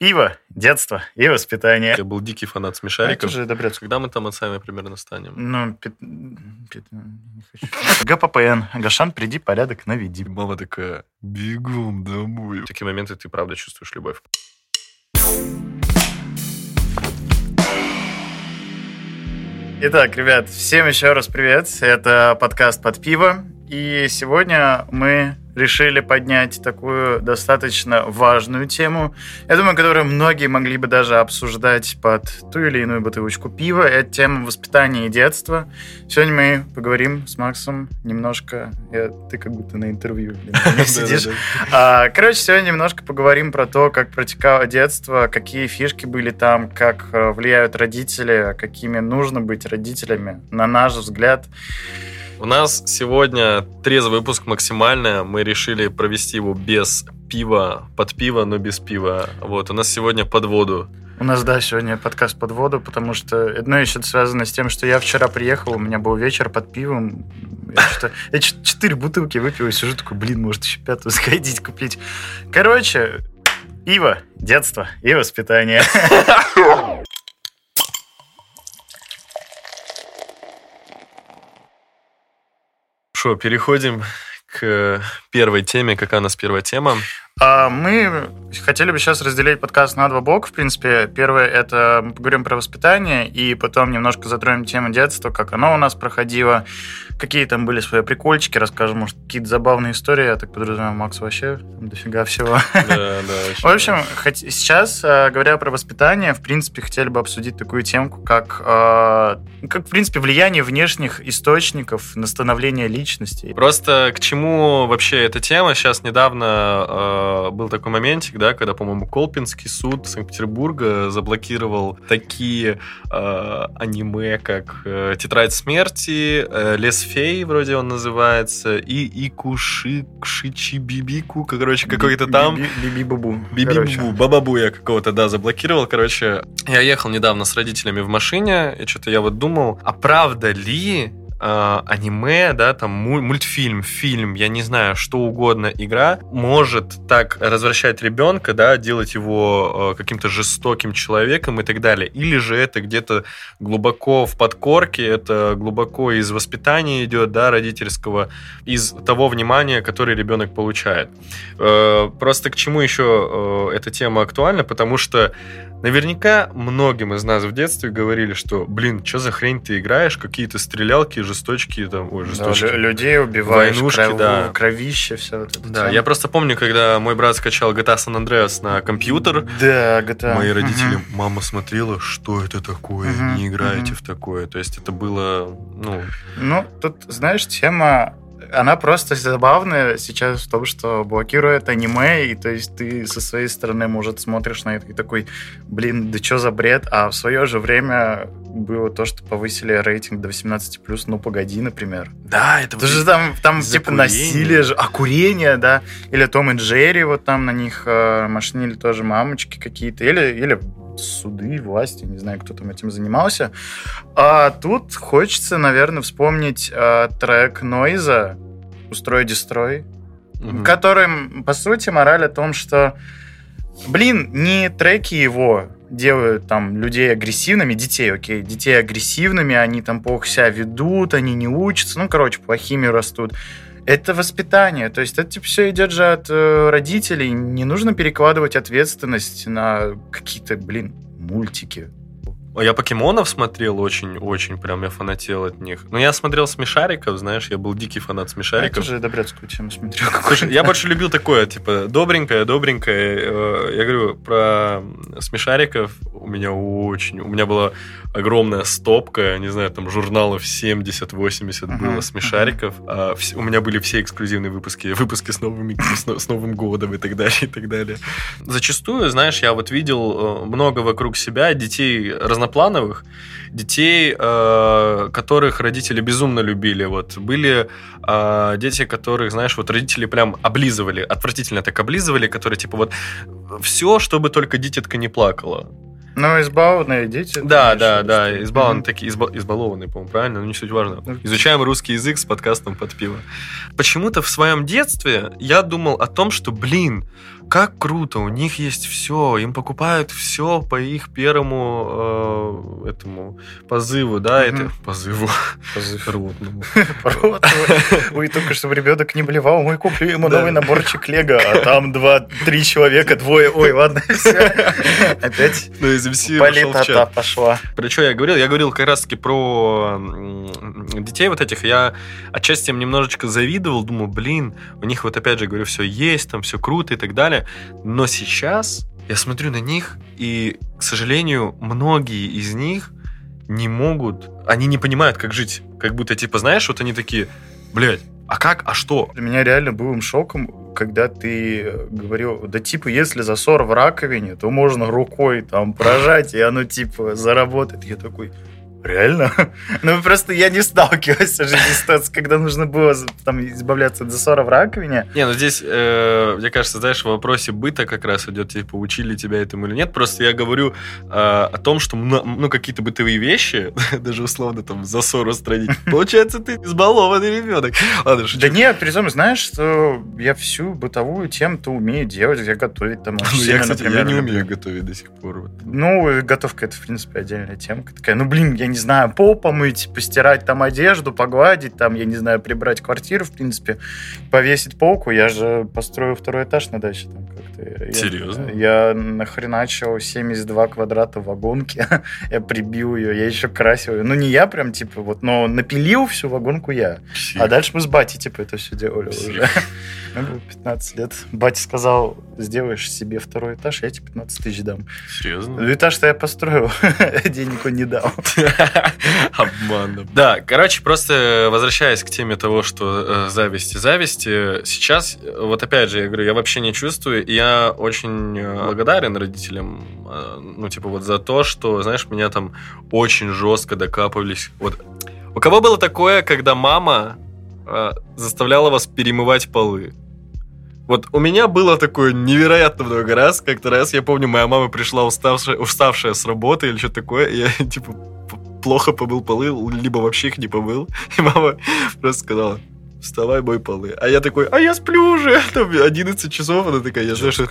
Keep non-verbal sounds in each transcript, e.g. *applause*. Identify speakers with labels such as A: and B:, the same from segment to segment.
A: Пиво, детство и воспитание.
B: Я был дикий фанат
A: А это
B: смешариков.
A: же добрец.
B: Когда мы там отцами примерно станем?
A: Ну, пят- пят- не хочу. ГППН. Гашан, приди, порядок наведи.
B: Мама такая, бегом домой. В такие моменты ты правда чувствуешь любовь.
A: Итак, ребят, всем еще раз привет. Это подкаст «Под пиво». И сегодня мы решили поднять такую достаточно важную тему, я думаю, которую многие могли бы даже обсуждать под ту или иную бутылочку пива. Это тема воспитания и детства. Сегодня мы поговорим с Максом немножко... Я- ты как будто на интервью блин, *laughs* сидишь. А, Короче, сегодня немножко поговорим про то, как протекало детство, какие фишки были там, как э, влияют родители, какими нужно быть родителями, на наш взгляд.
B: У нас сегодня трезвый выпуск максимально. Мы решили провести его без пива, под пиво, но без пива. Вот, у нас сегодня под воду.
A: У нас, да, сегодня подкаст под воду, потому что одно еще связано с тем, что я вчера приехал, у меня был вечер под пивом, я, что-то- я четыре бутылки выпил и сижу такой, блин, может еще пятую сходить купить. Короче, пиво, детство и воспитание. *laughs*
B: Что, переходим к первой теме. Какая у нас первая тема?
A: А, Мы хотели бы сейчас разделить подкаст на два блока, в принципе. Первое — это мы поговорим про воспитание, и потом немножко затронем тему детства, как оно у нас проходило, какие там были свои прикольчики, расскажем, может, какие-то забавные истории. Я так подразумеваю, Макс вообще дофига всего.
B: Да, да. *laughs*
A: В общем, сейчас, э, говоря про воспитание, в принципе, хотели бы обсудить такую темку, как, э, как в принципе, влияние внешних источников на становление личности.
B: Просто к чему вообще эта тема? Сейчас недавно э, был такой моментик, да, когда, по-моему, Колпинский суд Санкт-Петербурга заблокировал такие э, аниме, как э, «Тетрадь смерти», э, «Лес фей», вроде он называется, и «Икуши Кшичи Бибику», короче, какой-то там.
A: Биби-бубу. короче.
B: Бибибу, бабабу я какого-то, да, заблокировал. Короче, я ехал недавно с родителями в машине, и что-то я вот думал, а правда ли э, аниме, да, там му- мультфильм, фильм, я не знаю, что угодно, игра может так развращать ребенка, да, делать его э, каким-то жестоким человеком и так далее. Или же это где-то глубоко в подкорке, это глубоко из воспитания идет, да, родительского, из того внимания, которое ребенок получает. Э, Просто к чему еще э, эта тема актуальна? Потому что наверняка многим из нас в детстве говорили, что, блин, что за хрень ты играешь, какие-то стрелялки, жесточки, там, ой,
A: Да,
B: жесточки.
A: лю- людей убиваешь,
B: Войнушки,
A: кров-
B: да.
A: кровище, все вот это.
B: Да,
A: всё.
B: я просто помню, когда мой брат скачал GTA San Andreas на компьютер,
A: Да, GTA.
B: мои родители,
A: Мгм.
B: мама смотрела, что это такое,
A: Мгм,
B: не играйте
A: мгм.
B: в такое. То есть это было, ну,
A: Ну, тут, знаешь, тема, она просто забавная сейчас в том, что блокирует аниме, и то есть ты со своей стороны, может, смотришь на это и такой, блин, да что за бред? А в свое же время было то, что повысили рейтинг до 18+, ну, погоди, например.
B: да, это
A: Это же там, там типа
B: курения.
A: насилие же, а курение, да, или Том и Джерри, вот там на них э, машинили тоже мамочки какие-то, или, или суды, власти, не знаю, кто там этим занимался. А тут хочется, наверное, вспомнить э, трек Нойза «Устрой, дестрой»,
B: Мгм.
A: которым, по сути, мораль о том, что, блин, не треки его делают там людей агрессивными, детей, окей, детей агрессивными, они там плохо себя ведут, они не учатся, ну, короче, плохими растут. Это воспитание, то есть это типа, все идет же от э, родителей, не нужно перекладывать ответственность на какие-то, блин, мультики.
B: А Я покемонов смотрел очень-очень, прям я фанател от них. Но я смотрел смешариков, знаешь, я был дикий фанат
A: Я
B: смешариков.
A: тоже добряцкую тему смотрел. *laughs*
B: Слушай, я больше любил такое, типа, добренькое, добренькое. Э, Я говорю про смешариков. У меня очень... У меня была огромная стопка, не знаю, там журналов 70-80
A: Мгм,
B: было смешариков. А вс- У меня были все эксклюзивные выпуски, выпуски с, новыми, с, с Новым годом и так далее, и так далее. Зачастую, знаешь, я вот видел э, много вокруг себя детей разноплановых, детей, э, которых родители безумно любили. Вот были э, дети, которых, знаешь, вот родители прям облизывали, отвратительно так облизывали, которые типа вот все, чтобы только дитятка не плакала.
A: Ну, избалованные дети.
B: Да, да, да, избалованы
A: Мгм.
B: такие, изба- избалованные, по-моему, правильно, но не суть важно.
A: Ну,
B: Изучаем русский язык с подкастом под пиво. Почему-то в своем детстве я думал о том, что, блин, как круто, у них есть все, им покупают все по их первому э, этому позыву, да,
A: Мгм.
B: это позыву.
A: Позыв.
B: Ротному. *laughs*
A: Ой, только чтобы ребенок не блевал, мы куплю ему новый наборчик Лего, а там два-три человека, двое. Ой, ладно, *laughs* все. Опять
B: Ну, из MC
A: политота пошла.
B: Про что я говорил? Я говорил как раз-таки про детей вот этих. Я отчасти им немножечко завидовал, думаю, блин, у них вот опять же, говорю, все есть, там все круто и так далее. Но сейчас я смотрю на них, и, к сожалению, многие из них не могут, они не понимают, как жить. Как будто, типа, знаешь, вот они такие, блядь, а как, а что?
A: Для меня реально был шоком, когда ты э, говорил, да типа, если засор в раковине, то можно рукой там прожать, и оно типа заработает. Я такой, реально? *laughs* Ну, просто я не сталкивался жизни с ситуацией, когда нужно было там избавляться от засора в раковине.
B: Не, ну здесь, э, мне кажется, знаешь, в вопросе быта как раз идет, типа, учили тебя этому или нет. Просто я говорю э, о том, что, ну, какие-то бытовые вещи, *laughs* даже условно там засор устранить, *laughs* получается, ты избалованный ребенок. Ладно, шучу.
A: Да нет, при том, знаешь, что я всю бытовую тему-то умею делать, я готовить там
B: Ну, я,
A: сильно,
B: кстати, я не умею готовить до сих пор. вот.
A: Ну, готовка это, в принципе, отдельная темка такая. Ну, блин, я не знаю, пол помыть, постирать там одежду, погладить, там, я не знаю, прибрать квартиру, в принципе, повесить полку. Я же построю второй этаж на даче там как-то. Я-
B: Серьезно?
A: Я нахреначил 72 квадрата вагонки, *laughs* я прибил ее, я еще красил ее. Ну, не я прям, типа, вот, но напилил всю вагонку я. А дальше мы с батей, типа, это все делали уже. Мне было 15 лет. Батя сказал, сделаешь себе второй этаж, я тебе 15 тысяч дам.
B: Серьезно?
A: Ну, этаж-то я построил, *laughs* денег он не дал. *laughs*
B: Обман. Да, короче, просто возвращаясь к теме того, что э, зависти, зависти, сейчас, э, вот опять же, я говорю, я вообще не чувствую, и я очень э, благодарен родителям, э, ну, типа, вот за то, что, знаешь, меня там очень жестко докапывались. Вот у кого было такое, когда мама э, заставляла вас перемывать полы? Вот у меня было такое невероятно много раз. Как-то раз, я помню, моя мама пришла уставшая, уставшая с работы или что-то такое, и я, *laughs* типа, плохо помыл полы, либо вообще их не помыл. *laughs* И мама просто сказала, вставай, мой полы. А я такой, а я сплю уже. *laughs* Там 11 часов, она такая, я знаю, что,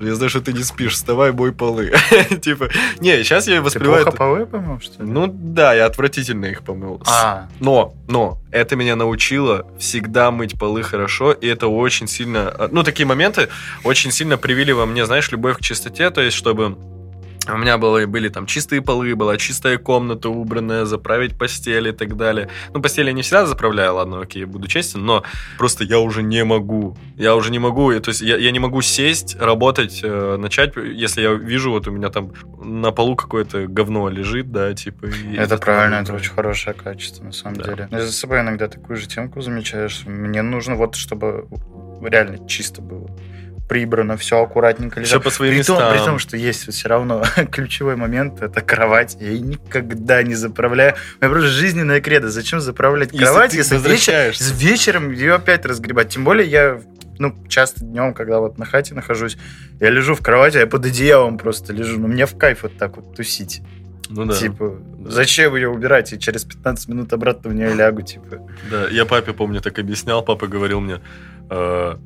B: я знаю, что ты не спишь, вставай, мой полы. *laughs* Типа, не, сейчас я
A: Ты
B: воспринимаю...
A: плохо
B: это-
A: полы помыл, что ли?
B: Ну да, я отвратительно их помыл.
A: А,
B: но, но, это меня научило всегда мыть полы хорошо, и это очень сильно, э, ну, такие моменты очень сильно привили во мне, знаешь, любовь к чистоте, то есть, чтобы у меня было, были там чистые полы, была чистая комната убранная, заправить постель и так далее. Ну, постель я не всегда заправляю, ладно, окей, буду честен, но просто я уже не могу. Я уже не могу, то есть я, я не могу сесть, работать, э, начать, если я вижу, вот у меня там на полу какое-то говно лежит, да, типа. и
A: это правильно, это очень хорошее качество, на самом
B: Да.
A: деле. Я за собой иногда такую же темку замечаю, что мне нужно вот, чтобы реально чисто было. Прибрано, все аккуратненько
B: Все
A: лежало.
B: по своим
A: При том,
B: местам.
A: при том, что есть все равно *laughs* ключевой момент, это кровать. Я ее никогда не заправляю. У меня просто жизненная кредо. Зачем заправлять
B: Если
A: кровать, если вечер- с вечером ее опять разгребать? Тем более я ну, часто днем, когда вот на хате нахожусь, я лежу в кровати, а я под одеялом просто лежу. Но мне в кайф вот так вот тусить.
B: Ну да.
A: Типа, зачем ее убирать? И через 15 минут обратно в нее лягу, типа.
B: Да, я папе, помню, так объяснял. Папа говорил мне, «Э,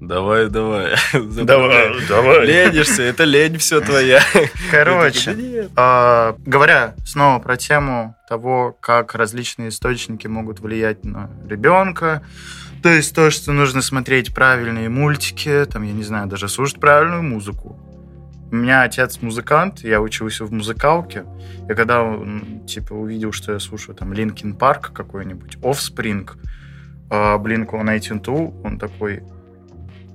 B: давай, давай. *laughs* заправляй.
A: давай.
B: Ленишься, это лень все твоя.
A: Короче. А, говоря снова про тему того, как различные источники могут влиять на ребенка, то есть то, что нужно смотреть правильные мультики, там, я не знаю, даже слушать правильную музыку. У меня отец музыкант, я учился в музыкалке, и когда он, типа, увидел, что я слушаю там Linkin Park какой-нибудь, Offspring, а, Blink-182, он такой,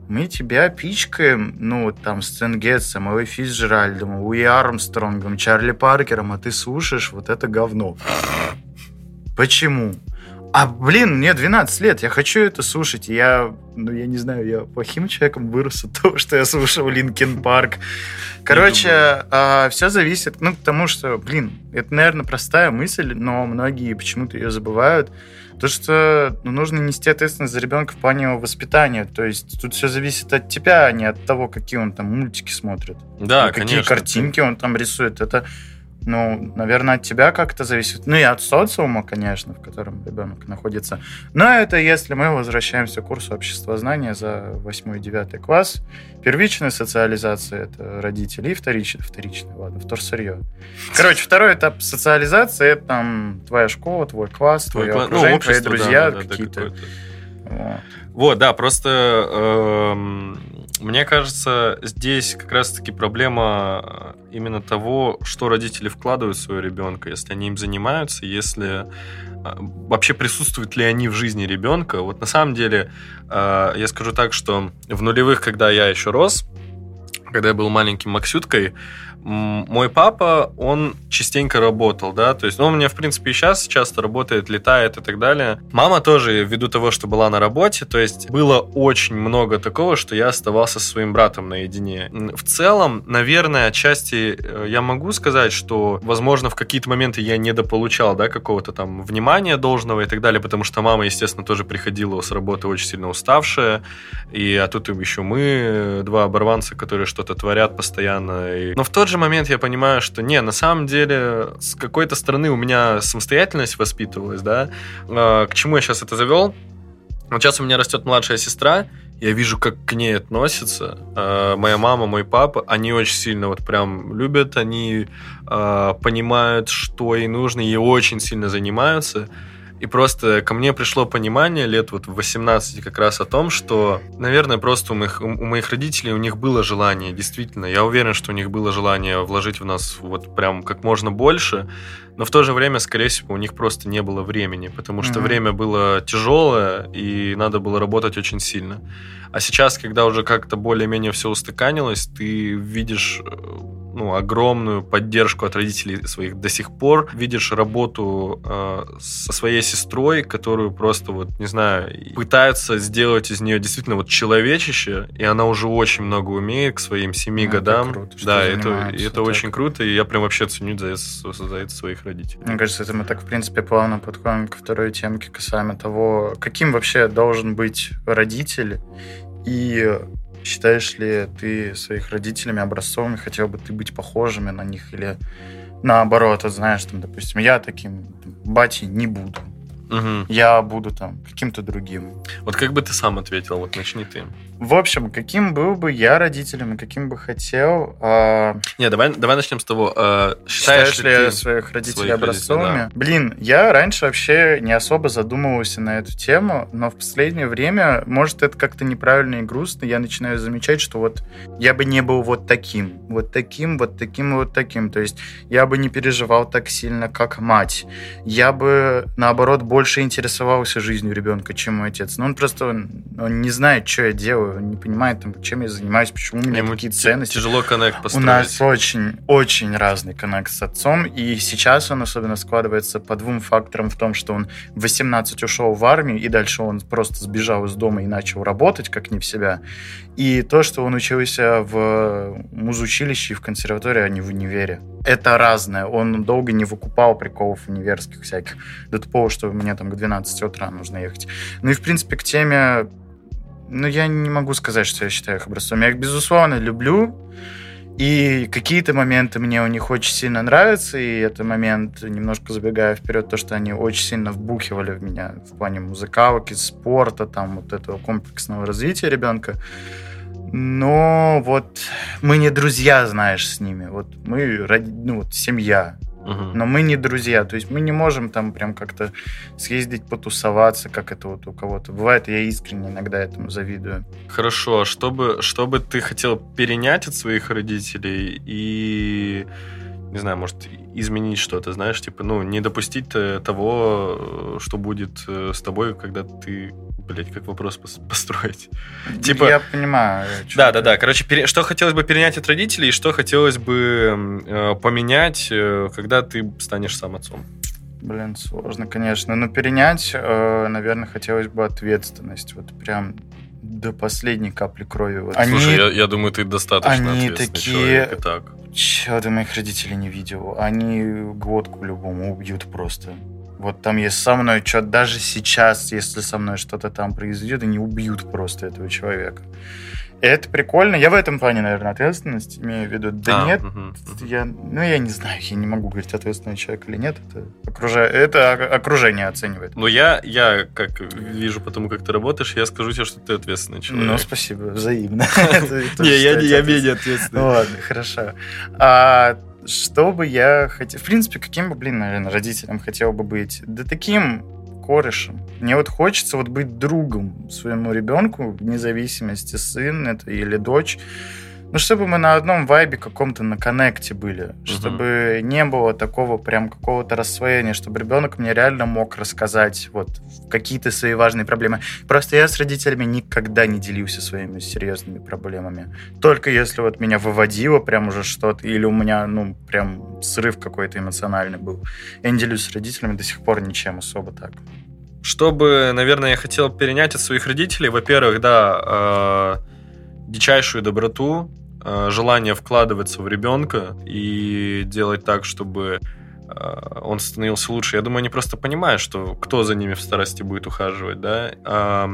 A: мы тебя пичкаем, ну, там, с Тенгетсом, Элой Фицджеральдом, Луи Армстронгом, Чарли Паркером, а ты слушаешь вот это говно. Почему? А, блин, мне 12 лет, я хочу это слушать. Я, ну, я не знаю, я плохим человеком вырос от того, что я слушал Линкен Парк. Короче, все зависит, ну, к тому, что, блин, это, наверное, простая мысль, но многие почему-то ее забывают. То, что ну, нужно нести ответственность за ребенка в плане его воспитания. То есть тут все зависит от тебя, а не от того, какие он там мультики смотрит.
B: Да,
A: Ну, какие картинки он там рисует. Это ну, наверное, от тебя как-то зависит. Ну и от социума, конечно, в котором ребенок находится. Но это если мы возвращаемся к курсу обществознания за 8-9 класс. Первичная социализация — это родители, и вторичная, вторичная, ладно, вторсырье. Короче, второй этап социализации — это там твоя школа, твой класс, твое твой, окружение, ну, твои друзья да, какие-то.
B: Да, вот. вот, да, просто... Э, мне кажется, здесь как раз-таки проблема э, именно того, что родители вкладывают в своего ребенка, если они им занимаются, если э, вообще присутствуют ли они в жизни ребенка. Вот на самом деле, э, я скажу так, что в нулевых, когда я еще рос, когда я был маленьким Максюткой, мой папа, он частенько работал, да, то есть, ну, он у меня, в принципе, и сейчас часто работает, летает и так далее. Мама тоже, ввиду того, что была на работе, то есть, было очень много такого, что я оставался со своим братом наедине. В целом, наверное, отчасти э, я могу сказать, что, возможно, в какие-то моменты я недополучал, да, какого-то там внимания должного и так далее, потому что мама, естественно, тоже приходила с работы очень сильно уставшая, и а тут еще мы, э, два оборванца, которые что-то творят постоянно. И... Но в тот же момент я понимаю, что не, на самом деле с какой-то стороны у меня самостоятельность воспитывалась, да. А, к чему я сейчас это завел? Вот сейчас у меня растет младшая сестра, я вижу, как к ней относятся. А, моя мама, мой папа, они очень сильно вот прям любят, они а, понимают, что ей нужно, и очень сильно занимаются. И просто ко мне пришло понимание лет вот в 18 как раз о том, что, наверное, просто у моих, у моих родителей у них было желание, действительно, я уверен, что у них было желание вложить в нас вот прям как можно больше, но в то же время, скорее всего, у них просто не было времени, потому что mm-hmm. время было тяжелое, и надо было работать очень сильно. А сейчас, когда уже как-то более-менее все устаканилось, ты видишь э, ну, огромную поддержку от родителей своих до сих пор. Видишь работу э, со своей сестрой, которую просто вот, не знаю, пытаются сделать из нее действительно вот человечище, и она уже очень много умеет к своим семи ну, годам. Это круто, да, это, это так. очень круто, и я прям вообще ценю за за это своих родителей.
A: Мне кажется, это мы так, в принципе, плавно подходим ко второй темке касаемо того, каким вообще должен быть родитель, и Считаешь ли ты своих родителями образцовыми, хотел бы ты быть похожими на них или наоборот, вот знаешь, там, допустим, я таким батей не буду. Угу. Я буду там каким-то другим.
B: Вот как бы ты сам ответил, вот начни ты.
A: В общем, каким был бы я родителем и каким бы хотел... Э...
B: Не, давай, давай начнем с того.
A: Э, считаешь, считаешь ли ты своих родителей своих образцовыми? Родителей, да. Блин, я раньше вообще не особо задумывался на эту тему, но в последнее время, может, это как-то неправильно и грустно, я начинаю замечать, что вот я бы не был вот таким, вот таким, вот таким вот таким. То есть я бы не переживал так сильно, как мать. Я бы, наоборот, больше интересовался жизнью ребенка, чем мой отец. Но он просто он, он не знает, что я делаю не понимает, там, чем я занимаюсь, почему у меня Ему какие ценности.
B: Тяжело коннект построить.
A: У нас очень, очень разный коннект с отцом, и сейчас он особенно складывается по двум факторам в том, что он в 18 ушел в армию, и дальше он просто сбежал из дома и начал работать как не в себя. И то, что он учился в музучилище и в консерватории, а не в универе. Это разное. Он долго не выкупал приколов универских всяких. До того, что мне там к 12 утра нужно ехать. Ну и, в принципе, к теме ну, я не могу сказать, что я считаю их образцом. Я их, безусловно, люблю. И какие-то моменты мне у них очень сильно нравятся, и это момент, немножко забегая вперед, то, что они очень сильно вбухивали в меня в плане музыкалки, спорта, там, вот этого комплексного развития ребенка. Но вот мы не друзья, знаешь, с ними. Вот мы, ну, вот семья. Но мы не друзья, то есть мы не можем там прям как-то съездить потусоваться, как это вот у кого-то бывает. Я искренне иногда этому завидую.
B: Хорошо, а что бы, что бы ты хотел перенять от своих родителей и не знаю, может, изменить что-то, знаешь, типа, ну, не допустить того, что будет э, с тобой, когда ты, блядь, как вопрос *laughs* построить.
A: Типа... Я понимаю.
B: Да, да, да. Короче, пере... что хотелось бы перенять от родителей, и что хотелось бы э, поменять, э, когда ты станешь сам отцом.
A: Блин, сложно, конечно. Но перенять, э, наверное, хотелось бы ответственность. Вот прям до последней капли крови. Вот.
B: Они, Слушай, я, я думаю, ты достаточно они такие... человек и так.
A: Чего ты моих родителей не видел? Они глотку любому убьют просто. Вот там есть со мной что даже сейчас, если со мной что-то там произойдет, они убьют просто этого человека. это прикольно. Я в этом плане, наверное, ответственность имею в виду. Да
B: А,
A: нет,
B: мгм.
A: я, ну, я не знаю, я не могу говорить, ответственный человек или нет. Это, окружа... это окружение оценивает.
B: Но я, я, как вижу по тому, как ты работаешь, я скажу тебе, что ты ответственный человек.
A: Ну, спасибо, взаимно. *laughs*
B: Не, я, не- я менее
A: Ну
B: ответственный.
A: ладно, хорошо. Что бы я хотел... В принципе, каким бы, блин, наверное, родителем хотел бы быть? Да таким корешем. Мне вот хочется вот быть другом своему ребенку, вне зависимости, сын это или дочь. Ну, чтобы мы на одном вайбе каком-то на коннекте были, чтобы не было такого прям какого-то рассвоения, чтобы ребенок мне реально мог рассказать вот какие-то свои важные проблемы. Просто я с родителями никогда не делился своими серьезными проблемами. Только если вот меня выводило прям уже что-то, или у меня, ну, прям срыв какой-то эмоциональный был. Я не делюсь с родителями до сих пор ничем особо так.
B: Что бы, наверное, я хотел перенять от своих родителей, во-первых, да, э, дичайшую доброту, желание вкладываться в ребенка и делать так, чтобы э, он становился лучше. Я думаю, они просто понимают, что кто за ними в старости будет ухаживать, да.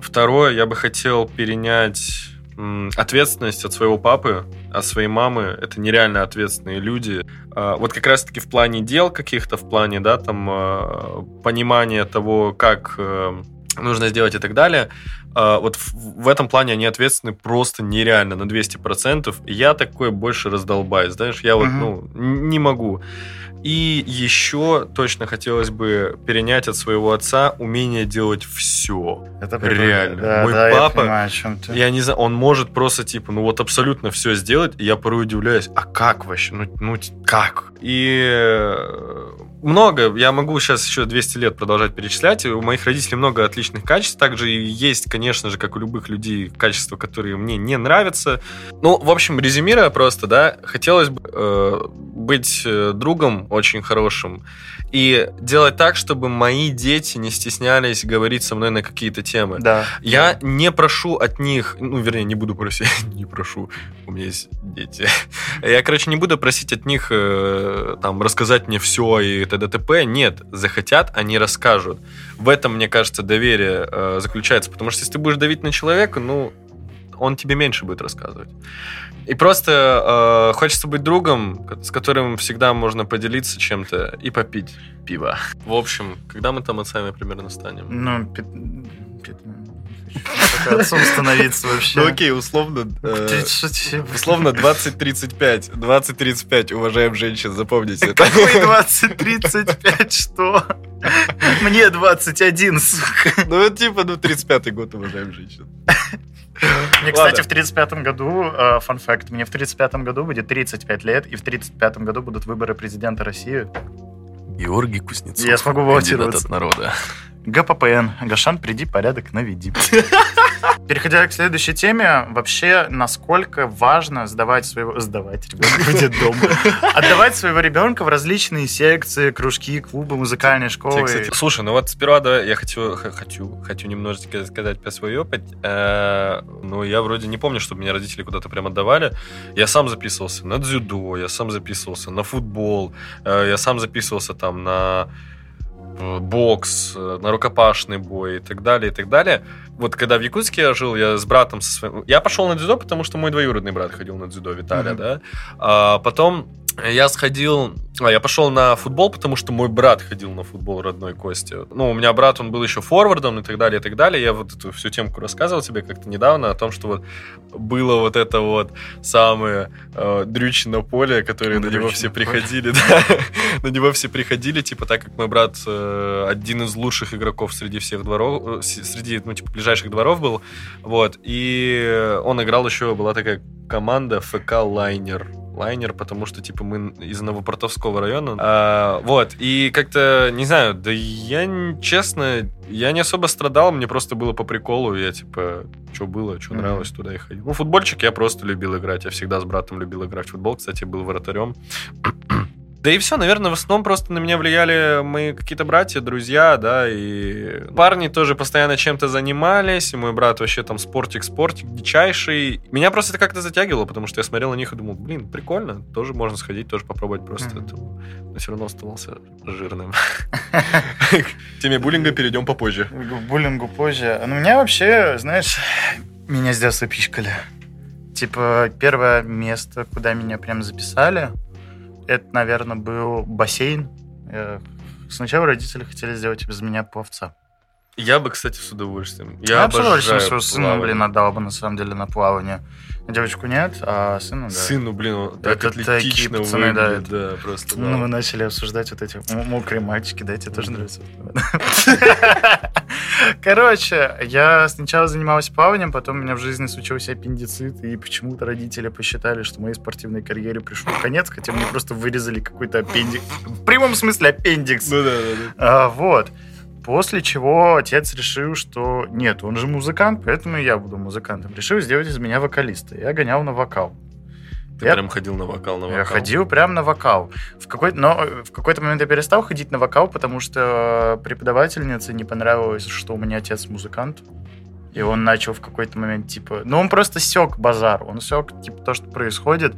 B: Второе, я бы хотел перенять ответственность от своего папы, от своей мамы. Это нереально ответственные люди. А, Вот как раз-таки в плане дел каких-то, в плане, да, там, э, понимания того, как э, нужно сделать и так далее. А, Вот в этом плане они ответственны просто нереально, на 200%. И я такой больше раздолбаюсь, знаешь, я вот, ну, не могу. И еще точно хотелось бы перенять от своего отца умение делать все.
A: Это
B: Реально.
A: Да,
B: Мой
A: да,
B: папа-
A: я понимаю, о чем ты.
B: Я не знаю, он может просто, типа, ну вот абсолютно все сделать, и я порой удивляюсь, а как вообще? Ну, ну как? И э, много, я могу сейчас еще 200 лет продолжать перечислять, у моих родителей много отличных качеств, также есть, конечно же, как у любых людей, качества, которые мне не нравятся. Ну, в общем, резюмируя просто, да, хотелось бы э, быть э, другом очень хорошим, и делать так, чтобы мои дети не стеснялись говорить со мной на какие-то темы.
A: Да.
B: Я не прошу от них, ну, вернее, не буду просить, *laughs* не прошу, у меня есть дети. Я, короче, не буду просить от них э, там рассказать мне все и т.д. т.п. Нет, захотят, они расскажут. В этом, мне кажется, доверие э, заключается, потому что если ты будешь давить на человека, ну, он тебе меньше будет рассказывать. И просто э, хочется быть другом, с которым всегда можно поделиться чем-то и попить пиво. В общем, когда мы там отцами примерно станем?
A: Ну, не хочу пока отцом становиться вообще.
B: Ну окей, условно, э, условно 20-35. 20-35, уважаем женщин, запомните это.
A: Какой 20-35, что? Мне 21, сука.
B: Ну, это типа, ну, 35-й год, уважаем женщин.
A: Мне, кстати, в 35-м году, фан факт, мне в 35-м году будет 35 лет, и в 35-м году будут выборы президента России.
B: Георгий Кузнецов.
A: Я смогу баллотироваться.
B: от народа.
A: ГППН. Гашан, приди, порядок наведи. *laughs* Переходя к следующей теме, вообще, насколько важно сдавать своего... Сдавать ребенка в детдом. *laughs* Отдавать своего ребенка в различные секции, кружки, клубы, музыкальные школы.
B: кстати, Слушай, ну вот сперва да, я хочу, хочу, хочу немножечко сказать про свой опыт. Э, Ну, я вроде не помню, чтобы меня родители куда-то прям отдавали. Я сам записывался на дзюдо, я сам записывался на футбол, э, я сам записывался там на бокс, э, на рукопашный бой и так далее, и так далее. Вот когда в Якутске я жил, я с братом со своим... Я пошел на дзюдо, потому что мой двоюродный брат ходил на дзюдо, Виталия,
A: Мгм.
B: да. А потом я сходил... А, я пошел на футбол, потому что мой брат ходил на футбол родной Кости. Ну, у меня брат, он был еще форвардом и так далее, и так далее. Я вот эту всю темку рассказывал тебе как-то недавно о том, что вот было вот это вот самое э, дрючи на поле, которые на него все
A: поле.
B: приходили, *laughs* да. На него все приходили, типа, так как мой брат э, один из лучших игроков среди всех дворов, э, среди, ну, типа, ближайших дворов был, вот, и он играл еще, была такая команда ФК Лайнер. Лайнер, потому что, типа, мы из Новопортовского района. А, вот, и как-то, не знаю, да я, честно, я не особо страдал, мне просто было по приколу, я, типа, что было, что
A: Мгм.
B: нравилось, туда и ходил. Ну, футбольчик я просто любил играть, я всегда с братом любил играть в футбол, кстати, был вратарем. Да и все, наверное, в основном просто на меня влияли мои какие-то братья, друзья, да, и парни тоже постоянно чем-то занимались, и мой брат вообще там спортик-спортик дичайший. Меня просто это как-то затягивало, потому что я смотрел на них и думал, блин, прикольно, тоже можно сходить, тоже попробовать просто
A: Мгм.
B: это. Но все равно оставался жирным. К теме буллинга перейдем попозже.
A: К буллингу позже. Ну, меня вообще, знаешь, Меня с детства пичкали. Типа, первое место, куда меня прям записали, это, наверное, был бассейн. Я- Сначала родители хотели сделать из меня пловца.
B: Я бы, кстати, с удовольствием.
A: Я,
B: Я
A: бы с удовольствием своего сына, блин, отдал бы, на самом деле, на плавание. Девочку нет, а сыну, да.
B: Сыну, блин, он так
A: Это такие пацаны, да,
B: выглядит, да, просто.
A: Ну,
B: да.
A: мы начали обсуждать вот эти мокрые мальчики, да, тебе тоже нравится? *laughs* Короче, я сначала занимался плаванием, потом у меня в жизни случился аппендицит, и почему-то родители посчитали, что моей спортивной карьере пришел конец, хотя мне просто вырезали какой-то аппендикс. В прямом смысле аппендикс.
B: Ну да, да, да.
A: А, вот. После чего отец решил, что нет, он же музыкант, поэтому и я буду музыкантом. Решил сделать из меня вокалиста. Я гонял на вокал.
B: Ты
A: Я-
B: прям ходил на вокал, на вокал.
A: Я ходил прям на вокал. В какой но э, в какой-то момент я перестал ходить на вокал, потому что преподавательнице не понравилось, что у меня отец музыкант. И он начал в какой-то момент, типа... Ну, он просто сек базар. Он сек, типа, то, что происходит.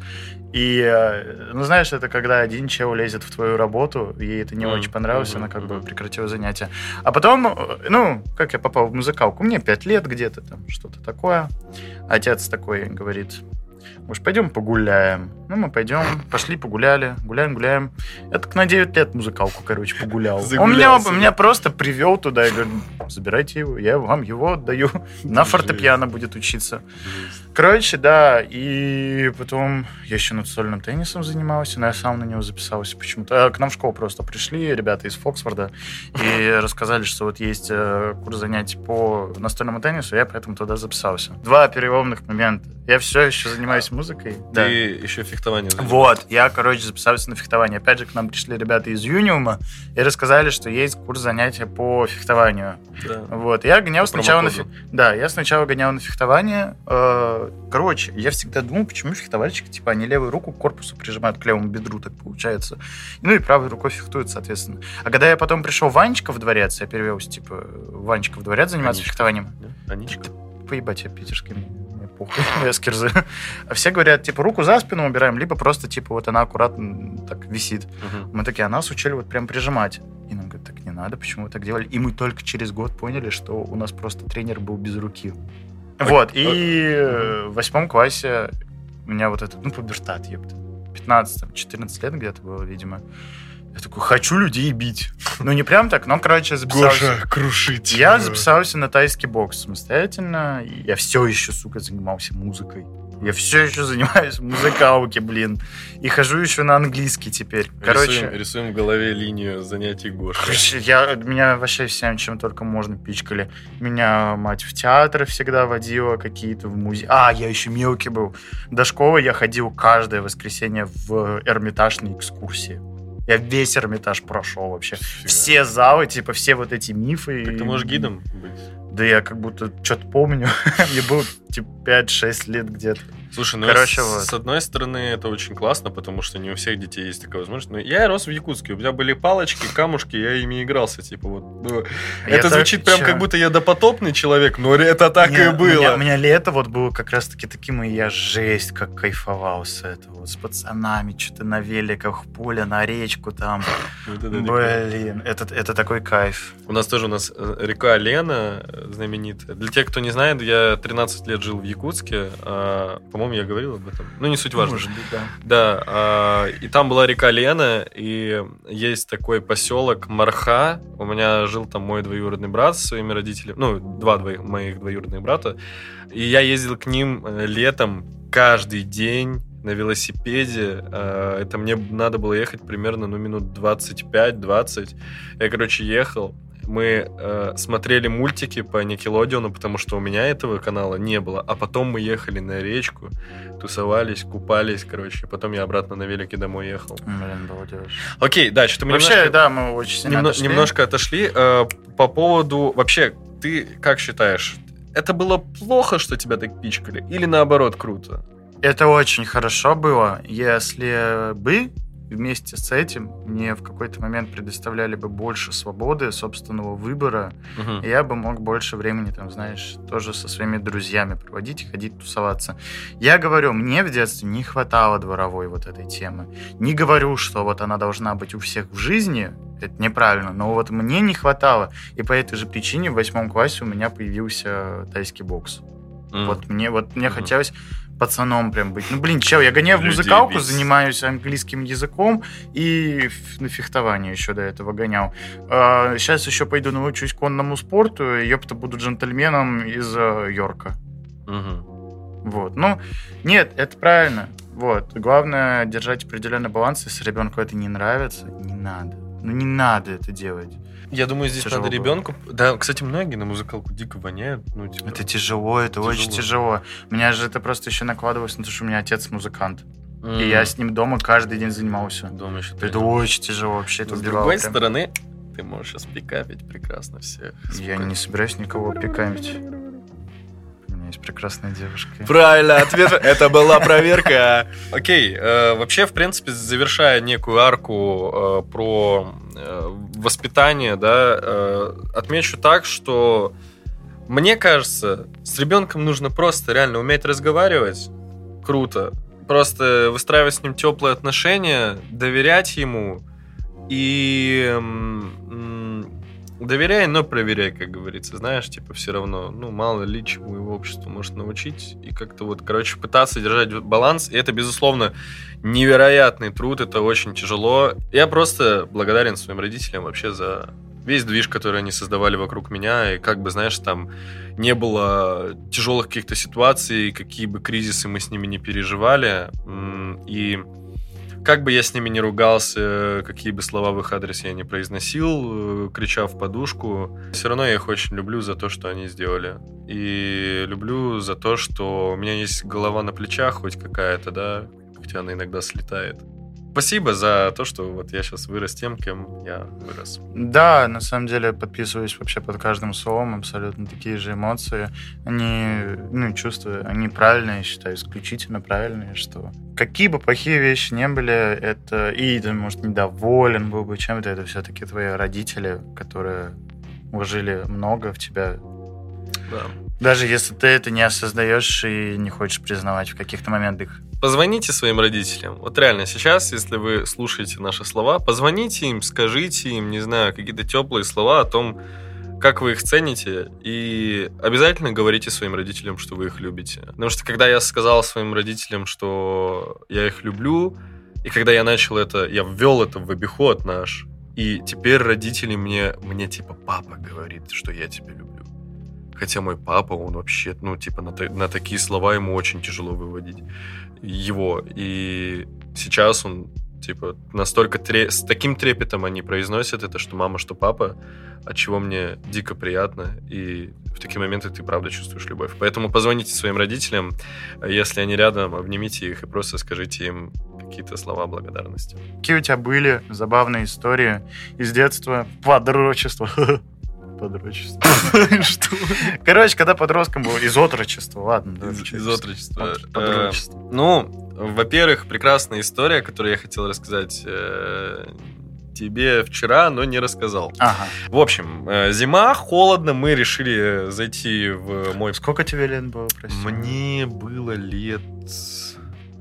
A: И, э, ну, знаешь, это когда один чел лезет в твою работу, ей это не
B: Мгм,
A: очень понравилось,
B: мгм,
A: она как бы прекратила занятия. А потом, э, ну, как я попал в музыкалку? Мне пять лет где-то там, что-то такое. Отец такой говорит, может, пойдем погуляем? Ну, мы пойдем, пошли погуляли, гуляем, гуляем. Я так на 9 лет музыкалку, короче, погулял. Он меня, меня просто привел туда и говорит, забирайте его, я вам его отдаю. *laughs* На фортепиано будет учиться.
B: Жесть.
A: Короче, да, и потом я еще настольным теннисом занимался, но я сам на него записался почему-то. А, К нам в школу просто пришли ребята из Фоксфорда и *laughs* рассказали, что вот есть э, курс занятий по настольному теннису, я поэтому туда записался. Два переломных момента. Я все еще занимаюсь музыкой.
B: Ты еще фехтование.
A: Вот, я, короче, записался на фехтование. Опять же, к нам пришли ребята из Юниума и рассказали, что есть курс занятия по фехтованию.
B: Да.
A: Вот, я гонял
B: По
A: сначала на
B: промокоду.
A: фе- Да, я сначала гонял на фехтование. Э, Короче, я всегда думал, почему фехтовальщики, типа, они левую руку к корпусу прижимают к левому бедру, так получается. Ну и правой рукой фехтуют, соответственно. А когда я потом пришел в Ванечка в дворец, я перевелся, типа, в Ванечка в дворец заниматься
B: Аничка.
A: фехтованием.
B: Да? Аничка?
A: Поебать, я питерский, похуй, *laughs* я с кирзы. А все говорят, типа, руку за спину убираем, либо просто, типа, вот она аккуратно так висит.
B: Мгм.
A: Мы такие, а нас учили вот прям прижимать. И нам говорят, так не надо, почему вы так делали? И мы только через год поняли, что у нас просто тренер был без руки. Вот, и э, в восьмом классе у меня вот этот, ну, пубертат, ёпта. 15-14 лет где-то было, видимо. Я такой, хочу людей бить. Ну, не прям так, но, короче, записался.
B: крушить.
A: Я записался на тайский бокс самостоятельно. Я все еще, сука, занимался музыкой. Я все еще занимаюсь в музыкалке, блин. И хожу еще на английский теперь. Короче,
B: Рисуем, рисуем в голове линию занятий Гоши.
A: Короче, я, меня вообще всем, чем только можно пичкали. Меня мать в театры всегда водила, какие-то в музей. А, я еще мелкий был. До школы я ходил каждое воскресенье в Эрмитаж на экскурсии. Я весь Эрмитаж прошел вообще.
B: Фига.
A: Все залы, типа, все вот эти мифы.
B: Так ты можешь гидом быть.
A: Да я как будто что-то помню. *laughs* Мне было, типа, 5-6 лет где-то.
B: Слушай, ну
A: Короче,
B: с,
A: вот.
B: с одной стороны это очень классно, потому что не у всех детей есть такая возможность. Но я рос в Якутске, у меня были палочки, камушки, я ими игрался, типа вот. ну,
A: Я
B: это
A: так-
B: звучит прям как будто я допотопный человек, но это так
A: Не,
B: и
A: У
B: было.
A: меня, у меня лето вот было как раз-таки таким, и я жесть как кайфовал с этого. С пацанами, что-то на великах, поле, на речку там.
B: Вот это.
A: Блин, это, это такой кайф.
B: У нас тоже у нас э, река Лена э, знаменитая. Для тех, кто не знает, я 13 лет жил в Якутске. а, По-моему, я говорил об этом. Ну, не суть важно.
A: Может быть, да.
B: Да, а, и там была река Лена, и есть такой поселок Марха. У меня жил там мой двоюродный брат со своими родителями, ну, два двоих, моих двоюродных брата. И я ездил к ним э, летом каждый день на велосипеде. А, Это мне надо было ехать примерно, ну, минут 25-20. Я, короче, ехал. Мы э, смотрели мультики по Никелодеону, потому что у меня этого канала не было. А потом мы ехали на речку, тусовались, купались, короче. Потом я обратно на велике домой ехал.
A: Блин, балдеж.
B: Окей, да, что-то мы
A: Вообще,
B: немножко,
A: да, мы очень сильно
B: немно-
A: отошли.
B: немножко отошли. Э, по поводу... Вообще, ты как считаешь, это было плохо, что тебя так пичкали? Или наоборот, круто?
A: Это очень хорошо было, если бы вместе с этим мне в какой-то момент предоставляли бы больше свободы, собственного выбора,
B: Мгм.
A: и я бы мог больше времени, там, знаешь, тоже со своими друзьями проводить ходить тусоваться. Я говорю, мне в детстве не хватало дворовой вот этой темы. Не говорю, что вот она должна быть у всех в жизни, это неправильно, но вот мне не хватало. И по этой же причине в восьмом классе у меня появился тайский бокс. Mm. Вот мне, вот мне mm-hmm. хотелось пацаном прям быть. Ну, блин, чел, я гоняю в музыкалку, бить. занимаюсь английским языком и на фехтование еще до этого гонял. А, сейчас еще пойду научусь конному спорту, и ёпта буду джентльменом из э, Йорка. Угу. Вот. Ну, нет, это правильно. Вот. Главное держать определенный баланс. Если ребенку это не нравится, не надо. Ну, не надо это делать.
B: Я думаю, здесь тяжело надо ребенку. Да, кстати, многие на музыкалку дико воняют. Ну,
A: типа... Это тяжело, это тяжело. очень тяжело. У меня же это просто еще накладывалось на то, что у меня отец музыкант. Mm. И я с ним дома каждый день занимался. Дома еще это очень тяжело вообще. Это
B: с другой прям. стороны, ты можешь сейчас пикапить прекрасно всех.
A: Я не собираюсь никого пикапить меня есть прекрасная девушка.
B: Правильно, ответ. Это была проверка. Окей, э, вообще, в принципе, завершая некую арку э, про э, воспитание, да, отмечу так, что мне кажется, с ребенком нужно просто реально уметь разговаривать. Круто. Просто выстраивать с ним теплые отношения, доверять ему и Доверяй, но проверяй, как говорится, знаешь, типа все равно, ну, мало ли чему его общество может научить, и как-то вот, короче, пытаться держать баланс, и это, безусловно, невероятный труд, это очень тяжело. Я просто благодарен своим родителям вообще за весь движ, который они создавали вокруг меня, и как бы, знаешь, там не было тяжелых каких-то ситуаций, какие бы кризисы мы с ними не переживали, и как бы я с ними не ругался, какие бы слова в их адрес я не произносил, э, крича в подушку, все равно я их очень люблю за то, что они сделали. И люблю за то, что у меня есть голова на плечах хоть какая-то, да, хотя она иногда слетает. Спасибо за то, что вот я сейчас вырос тем, кем я вырос.
A: Да, на самом деле подписываюсь вообще под каждым словом, абсолютно такие же эмоции. Они, ну, чувства, они правильные, я считаю, исключительно правильные, что какие бы плохие вещи не были, это и ты, может, недоволен был бы чем-то, это все-таки твои родители, которые вложили много в тебя. Да. Даже если ты это не осознаешь и не хочешь признавать в каких-то моментах.
B: Позвоните своим родителям. Вот реально сейчас, если вы слушаете наши слова, позвоните им, скажите им, не знаю, какие-то теплые слова о том, как вы их цените, и обязательно говорите своим родителям, что вы их любите. Потому что когда я сказал своим родителям, что я их люблю, и когда я начал это, я ввел это в обиход наш, и теперь родители мне, мне типа папа говорит, что я тебя люблю. Хотя мой папа, он вообще, ну, типа, на, на такие слова ему очень тяжело выводить его. И сейчас он Типа, настолько тре... с таким трепетом они произносят это, что мама, что папа, от чего мне дико приятно. И в такие моменты ты правда чувствуешь любовь. Поэтому позвоните своим родителям, если они рядом, обнимите их и просто скажите им какие-то слова благодарности.
A: Какие у тебя были забавные истории из детства, подрочества? *laughs* Подрочество. *laughs* Что? Короче, когда подростком был, из отрочества, ладно.
B: Из отрочества. Э, ну, во-первых, прекрасная история, которую я хотел рассказать э, тебе вчера, но не рассказал. Ага. В общем, э, зима, холодно, мы решили зайти в мой...
A: Сколько тебе лет было,
B: прости? Мне было лет...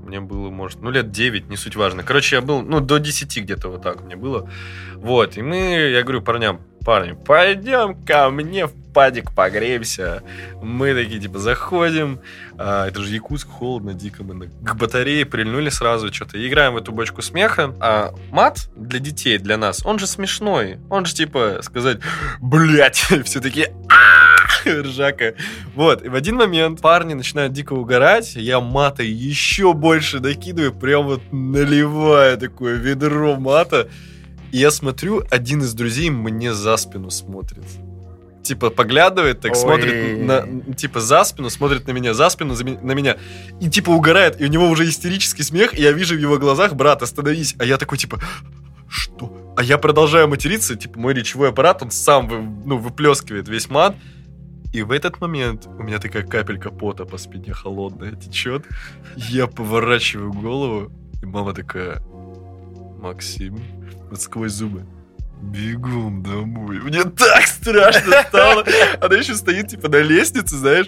B: Мне было, может, ну, лет 9, не суть важно. Короче, я был, ну, до 10 где-то вот так мне было. Вот, и мы, я говорю парням, парни, пойдем ко мне в падик погреемся. Мы такие, типа, заходим. А, это же Якутск, холодно, дико. Мы к батарее прильнули сразу что-то. Играем в эту бочку смеха. А мат для детей, для нас, он же смешной. Он же, типа, сказать, блять, *laughs* все таки ржака. Вот, и в один момент парни начинают дико угорать, я мата еще больше накидываю, прям вот наливая такое ведро мата. И я смотрю, один из друзей мне за спину смотрит. Типа поглядывает, так Ой. смотрит на, типа за спину, смотрит на меня, за спину за, на меня. И типа угорает, и у него уже истерический смех, и я вижу в его глазах, брат, остановись. А я такой, типа, что? А я продолжаю материться, типа мой речевой аппарат, он сам вы, ну, выплескивает весь мат. И в этот момент у меня такая капелька пота по спине холодная течет. Я поворачиваю голову, и мама такая, Максим, вот сквозь зубы. Бегом домой. Мне так страшно стало. Она еще стоит, типа, на лестнице, знаешь.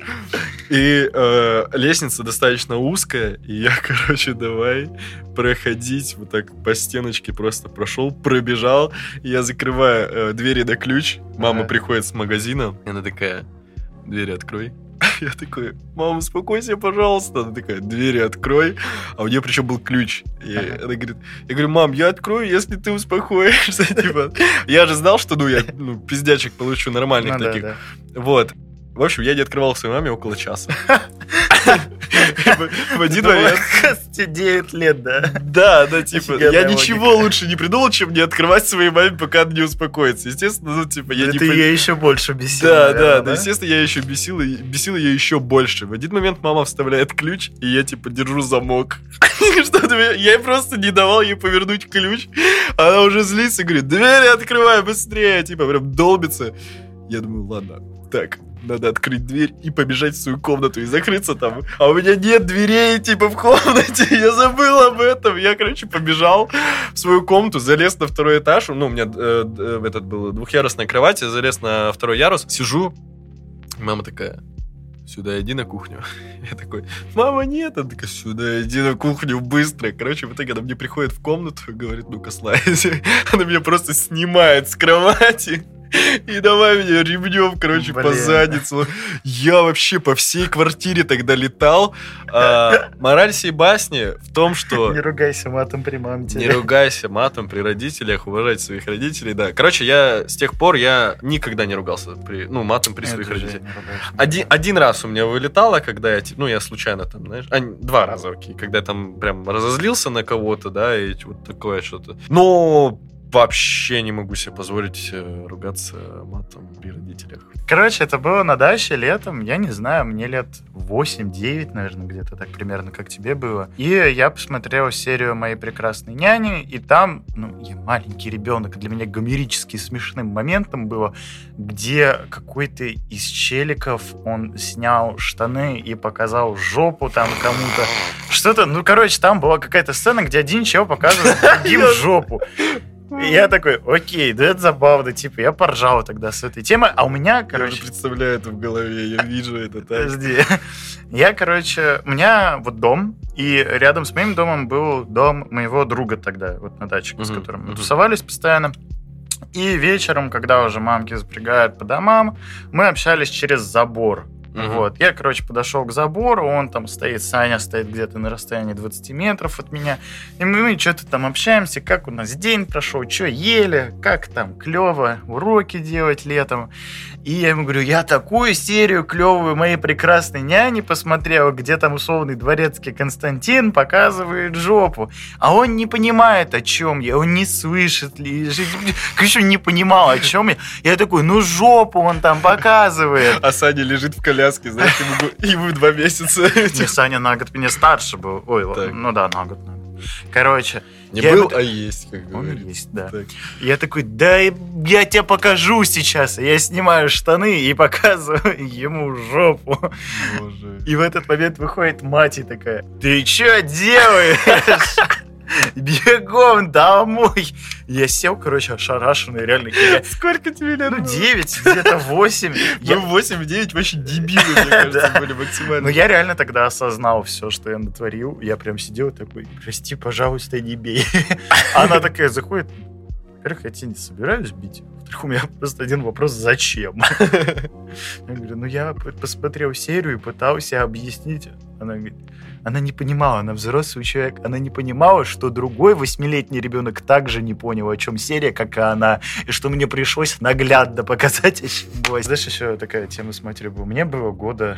B: И э, лестница достаточно узкая. И я, *laughs* короче, давай проходить вот так по стеночке просто прошел, пробежал. И я закрываю э, двери на ключ. Мама ага. приходит с магазина. И она такая, двери открой. *laughs* Я такой, мама, успокойся, пожалуйста. Она такая, двери открой. А у нее причем был ключ. И она говорит, я говорю, мам, я открою, если ты успокоишься. *laughs* Типа, я же знал, что ну, я ну, пиздячек получу нормальных
A: Ну
B: таких. Вот. В общем, я не открывал своей маме около часа. *laughs* В один момент.
A: оказывается, 9 лет, да?
B: Да, да, типа, я ничего лучше не придумал, чем не открывать своей маме, пока она не успокоится. Естественно, ну, типа, я не
A: Ты ее еще больше бесил,
B: Да, да, да, естественно, я еще бесил, и- бесил ее еще больше. В один момент мама вставляет ключ, и я, типа, держу замок. *laughs* Что-то я- я просто не давал ей повернуть ключ. Она уже злится и говорит, двери открывай быстрее, типа, прям долбится. Я думаю, ладно, так, надо открыть дверь и побежать в свою комнату и закрыться там. А у меня нет дверей, типа, в комнате. *laughs* Я забыл об этом. Я, короче, побежал в свою комнату, залез на второй этаж. Ну, у меня э, э, этот был двухъярусная кровать. Я залез на второй ярус, сижу. Мама такая, сюда иди на кухню. *laughs* Я такой, мама, нет. Она такая, сюда иди на кухню быстро. Короче, в итоге она мне приходит в комнату и говорит, ну-ка, слайся. *laughs* Она меня просто снимает с кровати. И давай меня ремнем, короче, по
A: Блин.
B: задницу. Я вообще по всей квартире тогда летал. А, мораль сей басни в том, что...
A: Не ругайся матом при маме
B: Не ругайся матом при родителях, уважать своих родителей, да. Короче, я с тех пор я никогда не ругался при, ну, матом при
A: Я
B: своих родителях. Один, один раз у меня вылетало, когда я, ну, я случайно там, знаешь, а, два раза, окей, когда я там прям разозлился на кого-то, да, и вот такое что-то. Но вообще не могу себе позволить э, ругаться матом при родителях.
A: Короче, это было на даче летом, я не знаю, мне лет 8-9, наверное, где-то так примерно, как тебе было. И я посмотрел серию «Моей прекрасной няни», и там, ну, я маленький ребенок, для меня гомерически смешным моментом было, где какой-то из челиков, он снял штаны и показал жопу там кому-то. Что-то, ну, короче, там была какая-то сцена, где один чел показывает другим *laughs* жопу. И я такой, окей, да это забавно, типа, я поржал тогда с этой темы, а у меня,
B: Я
A: короче,
B: уже представляю это в голове, я вижу это так.
A: Подожди. Я, короче, у меня вот дом, и рядом с моим домом был дом моего друга тогда, вот на даче, с которым мы тусовались постоянно. И вечером, когда уже мамки запрягают по домам, мы общались через забор.
B: Мгм.
A: Вот. Я, короче, подошел к забору, он там стоит, Саня стоит где-то на расстоянии 20 метров от меня. И мы что-то там общаемся, как у нас день прошел, что ели, как там клево уроки делать летом. И я ему говорю, я такую серию клевую моей прекрасной няни посмотрел, где там условный дворецкий Константин показывает жопу. А он не понимает, о чем я, он не слышит ли. Он не понимал, о чем я. Я такой, ну жопу он там показывает.
B: А Саня лежит в коляске, знаешь, *laughs* ему, два месяца.
A: Не, Саня на год меня старше был. Ой, ну да, на год. Короче,
B: Не
A: Я
B: был,
A: ему-
B: а есть, как
A: он
B: говорится.
A: есть, да.
B: Так.
A: Я такой, да я тебе покажу сейчас. Я снимаю штаны и показываю *laughs* ему жопу.
B: Боже.
A: И в этот момент выходит мать и такая, ты что делаешь? *laughs* Бегом домой. Я сел, короче, ошарашенный, реально. Я,
B: Сколько тебе лет?
A: ну,
B: было?
A: 9, где-то 8. Я,
B: Ну, 8-9 вообще дебилы, мне *laughs* кажется,
A: Да.
B: были максимально.
A: но я реально тогда осознал все, что я натворил. Я прям сидел такой, прости, пожалуйста, не бей. *laughs* Она такая заходит, во-первых, я тебя не собираюсь бить. Во-вторых, у меня *laughs* просто один вопрос, зачем? *laughs* Я говорю, ну я посмотрел серию и пытался объяснить. Она говорит, она не понимала, она взрослый человек, она не понимала, что другой восьмилетний ребенок также не понял, о чем серия, как и она, и что мне пришлось наглядно показать, о чем было. Знаешь, еще такая тема с матерью была. Мне было года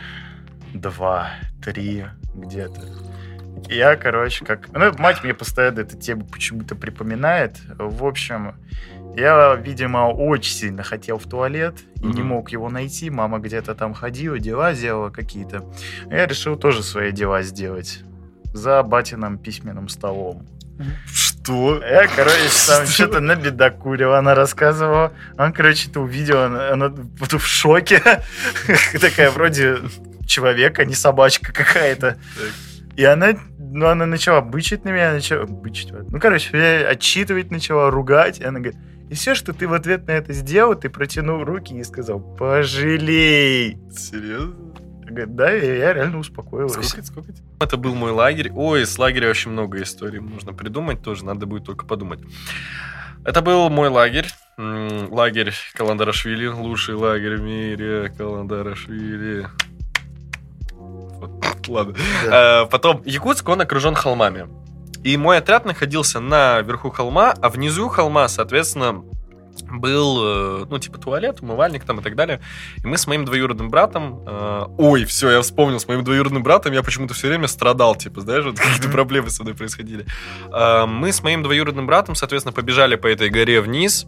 A: два-три где-то. Я, короче, как... Ну, мать мне постоянно эту тему почему-то припоминает. В общем, я, видимо, очень сильно хотел в туалет и не
B: Мгм.
A: мог его найти. Мама где-то там ходила, дела делала какие-то. Я решил тоже свои дела сделать за батиным письменным столом.
B: Что?
A: Я, короче, *laughs* там
B: Что?
A: что-то на бедокурила, она рассказывала. Он, короче, это увидел, она, она в шоке. *laughs* Такая вроде человек, а не собачка какая-то. И она, ну, она начала бычить на меня, начала бычить. Ну, короче, меня отчитывать начала, ругать. И она говорит, и все, что ты в ответ на это сделал, ты протянул руки и сказал, пожалей.
B: Серьезно?
A: Говорит, да, я реально успокоилась.
B: Сколько, сколько тебе? Это был мой лагерь. Ой, с лагеря очень много историй можно придумать тоже, надо будет только подумать. Это был мой лагерь. Лагерь Каландарашвили, лучший лагерь в мире, Каландарашвили. *laughs* Ладно. Э, Потом, Якутск, он окружен холмами. И мой отряд находился на верху холма, а внизу холма, соответственно, был, э, ну, типа, туалет, умывальник там и так далее. И мы с моим двоюродным братом... э, ой, все, я вспомнил, с моим двоюродным братом я почему-то все время страдал, типа, знаешь, вот какие-то проблемы со мной происходили. Э, мы с моим двоюродным братом, соответственно, побежали по этой горе вниз,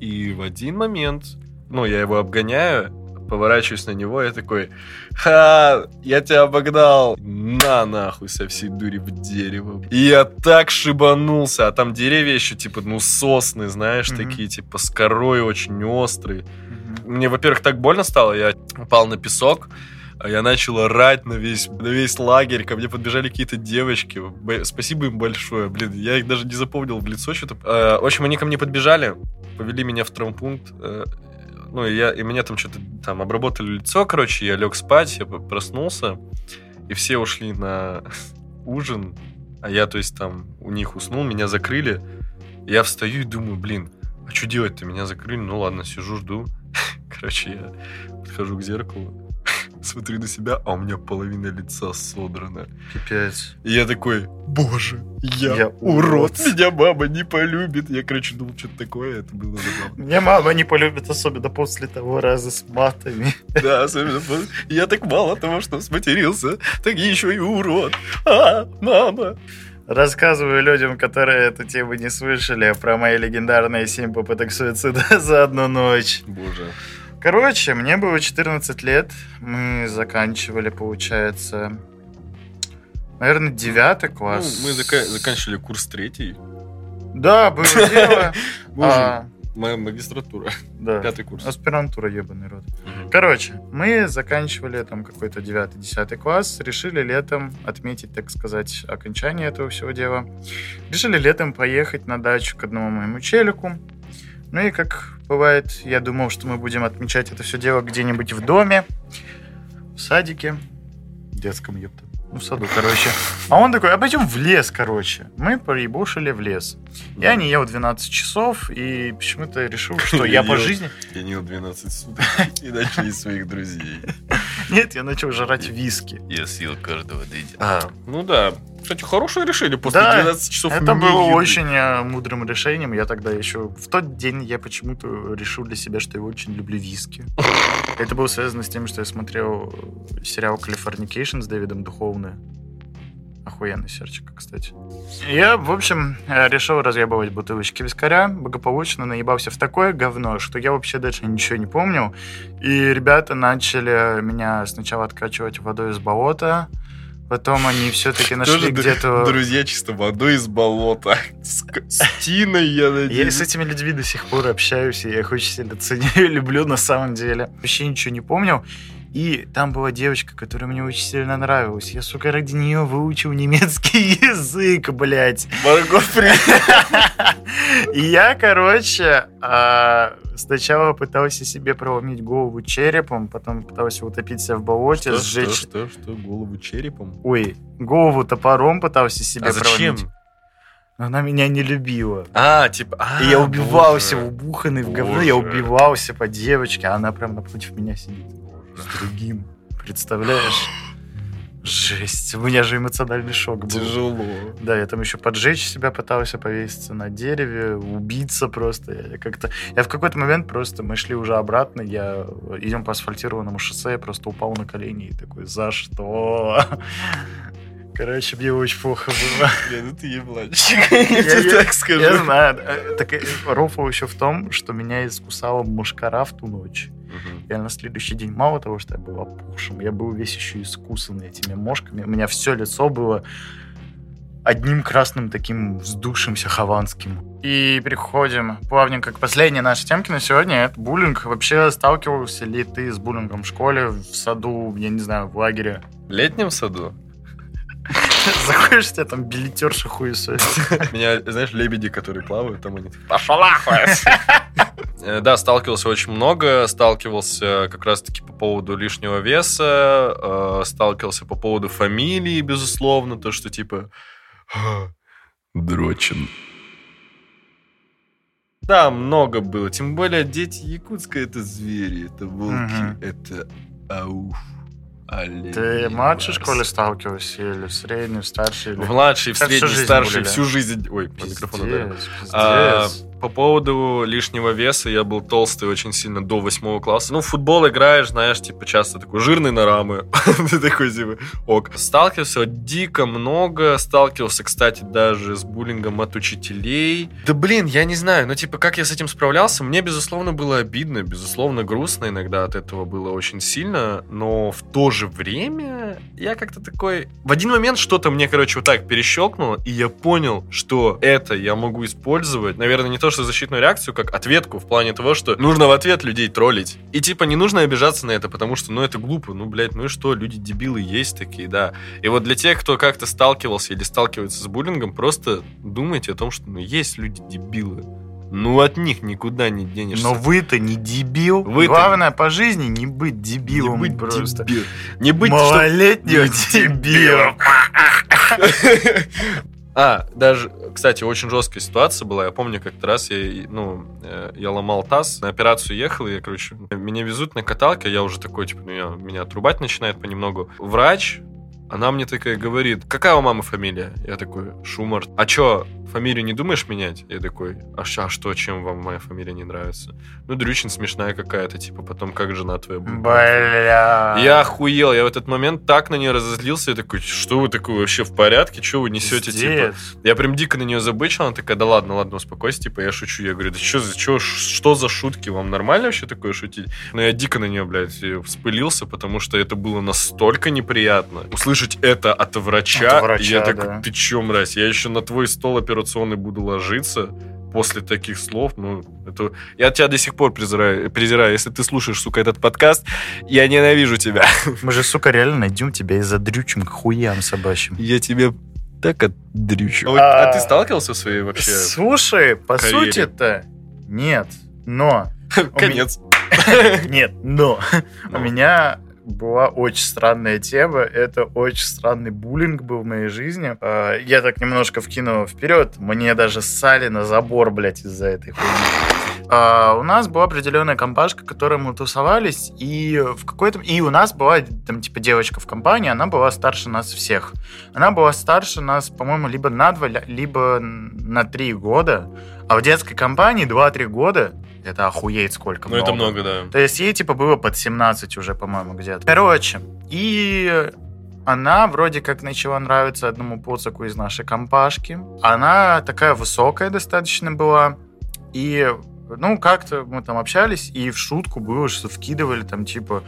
B: и в один момент, ну, я его обгоняю, поворачиваюсь на него, я такой, ха, я тебя обогнал, на нахуй со всей дури в дерево. И я так шибанулся, а там деревья еще, типа, ну, сосны, знаешь,
A: Мгм.
B: такие, типа, с корой очень острые.
A: Мгм.
B: Мне, во-первых, так больно стало, я упал на песок, а я начал орать на весь, на весь лагерь, ко мне подбежали какие-то девочки. Спасибо им большое, блин, я их даже не запомнил в лицо что-то. Э, в общем, они ко мне подбежали, повели меня в травмпункт, э, ну, и, я, и меня там что-то там обработали лицо, короче, я лег спать, я проснулся, и все ушли на *laughs* ужин, а я, то есть, там у них уснул, меня закрыли, я встаю и думаю, блин, а что делать-то? Меня закрыли, ну ладно, сижу, жду. *laughs* Короче, я подхожу к зеркалу, смотрю на себя, а у меня половина лица содрана.
A: Пипец.
B: И я такой, боже, я,
A: Я
B: урод,
A: урод.
B: меня мама не полюбит. Я, короче, думал, что-то такое, это было забавно.
A: Меня мама не полюбит, особенно после того раза с матами.
B: Да, особенно после- Я так мало того, что сматерился, так еще и урод. А, мама.
A: Рассказываю людям, которые эту тему не слышали, про мои легендарные 7 попыток суицида *laughs* за одну ночь.
B: Боже.
A: Короче, мне было 14 лет. Мы заканчивали, получается, наверное, девятый
B: Ну,
A: класс.
B: мы зака- заканчивали курс третий.
A: Да, было *laughs* дело. А,
B: моя магистратура.
A: Да.
B: Пятый курс.
A: Аспирантура, ебаный рот.
B: Мгм.
A: Короче, мы заканчивали там какой-то 9-10 класс, решили летом отметить, так сказать, окончание этого всего дела. Решили летом поехать на дачу к одному моему челику. Ну и как бывает, я думал, что мы будем отмечать это все дело где-нибудь в доме, в садике, в детском, ёпта. Ну, в саду, короче. А он такой, а пойдем в лес, короче. Мы проебушили в лес. Я не ел 12 часов и почему-то решил, что я по
B: Ел.
A: жизни...
B: Я не ел 12 суток *laughs* и начал из своих друзей.
A: Нет, я начал жрать виски.
B: Я съел каждого дыдя. А, ну да. Кстати, хорошее решение после
A: Да,
B: 12 часов
A: Это
B: не
A: было
B: еды.
A: очень э, мудрым решением. Я тогда еще... В тот день я почему-то решил для себя, что я очень люблю виски. Это было связано с тем, что я смотрел э, сериал «Californication» с Дэвидом Духовны. Охуенный серчик, кстати. Я, в общем, э, решил разъебывать бутылочки вискаря, благополучно наебался в такое говно, что я вообще дальше ничего не помнил. И ребята начали меня сначала откачивать водой из болота, потом они все-таки нашли где-то... *laughs*
B: Друзья чисто водой из болота. С, с тиной, я
A: Я
B: надеюсь.
A: с этими людьми до сих пор общаюсь, и я их очень сильно *laughs* ценю и люблю на самом деле. Вообще ничего не помнил. И там была девочка, которая мне очень сильно нравилась. Я, сука, ради нее выучил немецкий *laughs* язык, блядь.
B: Марго.
A: И я, короче, а, сначала пытался себе проломить голову черепом, потом пытался утопить себя в болоте,
B: Что,
A: сжечь...
B: что, что, что, голову черепом?
A: Ой, голову топором пытался себе
B: А зачем?
A: проломить. Но она меня не любила.
B: А, типа... а,
A: И я убивался,
B: боже.
A: убуханный в говно, я
B: Боже.
A: убивался по девочке, а она прям напротив меня сидит. С другим. Представляешь? Жесть. У меня же эмоциональный шок был.
B: Тяжело.
A: Да, я там еще поджечь себя пытался повеситься на дереве, убиться просто. Я как-то... Я в какой-то момент просто... Мы шли уже обратно, я... Идем по асфальтированному шоссе, я просто упал на колени и такой, за что? Короче, мне очень плохо было. *laughs*
B: Бля, ну ты ебланчик. *laughs*
A: Я-
B: так скажу.
A: Я знаю. Так э, рофл еще в том, что меня искусала мушкара в ту ночь. Я на следующий день, мало того, что я был опухшим, я был весь еще искусанный этими мошками. У меня все лицо было одним красным таким вздувшимся хованским. И переходим плавненько к последней нашей темке на сегодня. Это буллинг. Вообще сталкивался ли ты с буллингом в школе, в саду, я не знаю, в лагере?
B: В летнем саду *laughs*
A: Заходишь, тебя там билетерша хуесосит. *laughs*
B: Меня, знаешь, лебеди, которые плавают, там они... Пошел! *laughs* Э, Да, сталкивался очень много. Сталкивался как раз-таки по поводу лишнего веса. э, Сталкивался по поводу фамилии, безусловно. То, что типа... «А, Дрочен. Да, много было. Тем более дети Якутска это звери, это волки, это ауф. Олень,
A: Ты в младшей школе сталкивался или в средней, в старшей? Или...
B: В младшей, в средней,
A: жизнь
B: старшей, всю жизнь. Ой, по микрофону ударил.
A: Пиздец, пиздец.
B: А, по поводу лишнего веса, я был толстый очень сильно до восьмого класса. Ну, в футбол играешь, знаешь, типа, часто такой жирный на рамы. *laughs* Ты такой, типа, ок. Сталкивался дико много. Сталкивался, кстати, даже с буллингом от учителей. Да, блин, я не знаю, ну, типа, как я с этим справлялся, мне, безусловно, было обидно, безусловно, грустно иногда от этого было очень сильно, но в то же время я как-то такой... В один момент что-то мне, короче, вот так перещелкнуло, и я понял, что это я могу использовать, наверное, не то, что защитную реакцию, как ответку в плане того, что нужно в ответ людей троллить. И, типа, не нужно обижаться на это, потому что, ну, это глупо, ну, блядь, ну и что, люди дебилы есть такие, да. И вот для тех, кто как-то сталкивался или сталкивается с буллингом, просто думайте о том, что, ну, есть люди дебилы. Ну, от них никуда не денешься.
A: Но вы-то не дебил.
B: Вы-то-
A: Главное по жизни не быть
B: не
A: дебилом
B: быть
A: просто.
B: дебил. Не быть, чтоб-
A: Малолетним дебилом. *laughs*
B: А, даже, кстати, очень жесткая ситуация была. Я помню, как-то раз я, ну, э, я ломал таз, на операцию ехал, и я, короче, меня везут на каталке, я уже такой, типа, ну, я- меня отрубать начинает понемногу. Врач, она мне такая говорит, какая у мамы фамилия? Я такой, Шумарт. А чё, фамилию не думаешь менять? Я такой, а, а что, чем вам моя фамилия не нравится? Ну, Дрючин смешная какая-то, типа, потом как жена твоя будет?
A: Бля.
B: Я охуел, я в этот момент так на нее разозлился, я такой, что вы такое вообще в порядке, что вы несете, типа? Я прям дико на нее забычил, она такая, да ладно, ладно, успокойся, типа, я шучу. Я говорю, да что, за, чё, ш- что за шутки, вам нормально вообще такое шутить? Но я дико на нее, блядь, вспылился, потому что это было настолько неприятно. Услышать это от врача,
A: От врача,
B: я такой,
A: да.
B: ты чё, мразь, я еще на твой стол операционный буду ложиться, после таких слов, ну, это... Я тебя до сих пор презираю, презираю. Если ты слушаешь, сука, этот подкаст, я ненавижу тебя. *laughs*
A: Мы же, сука, реально найдем тебя из-за дрючим к хуям собачьим.
B: Я тебе так отдрючу.
A: А-
B: А, ты сталкивался в своей вообще
A: Слушай, по сути-то нет, но... *laughs*
B: Конец. *laughs*
A: Нет, но у меня была очень странная тема. Это очень странный буллинг был в моей жизни. А, Я так немножко вкину вперед. Мне даже ссали на забор, блядь, из-за этой хуйни. А, У нас была определенная компашка, которой мы тусовались, и в какой-то... И у нас была, там, типа, девочка в компании, она была старше нас всех. Она была старше нас, по-моему, либо на два, либо на три года. А в детской компании 2-3 года это охуеть сколько
B: Ну, это много, да.
A: то есть ей типа было под 17 уже, по-моему, где-то. Короче, и она вроде как начала нравиться одному поцаку из нашей компашки. Она такая высокая достаточно была. И, ну, как-то мы там общались, и в шутку было, что вкидывали там типа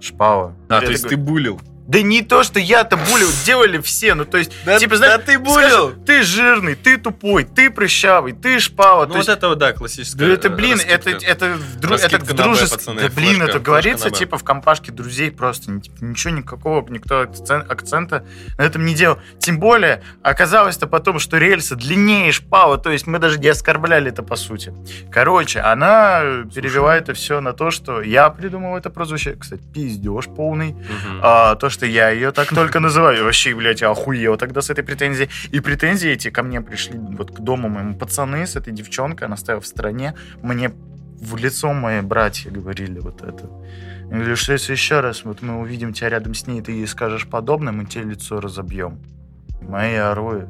A: шпала.
B: А,
A: Я
B: то есть
A: такой,
B: ты булил.
A: Да не то, что я-то булил, делали все. Ну, то есть,
B: Да-
A: типа, знаешь,
B: да ты булил.
A: скажем, ты жирный, ты тупой, ты прыщавый, ты шпала.
B: Ну,
A: то
B: вот
A: есть,
B: это, вот, да, классическая
A: да это, блин, это, это, в дру- это
B: пацаны,
A: Да, блин,
B: флешка,
A: это
B: флешка
A: говорится, типа, в компашке друзей просто. типа, Ничего никакого, никто акцен- акцента на этом не делал. Тем более, оказалось-то потом, что рельсы длиннее шпала, то есть мы даже не оскорбляли это по сути. Короче, она перевела это все на то, что я придумал это прозвище. Кстати, пиздеж полный.
B: Мгм.
A: А, то, что я ее так только называю. Вообще, блядь, я охуел тогда с этой претензией. И претензии эти ко мне пришли вот к дому моему пацаны с этой девчонкой, она стояла в стороне. Мне в лицо мои братья говорили вот это. Говорю, что если еще раз вот мы увидим тебя рядом с ней, ты ей скажешь подобное, мы тебе лицо разобьем. Мои оруи.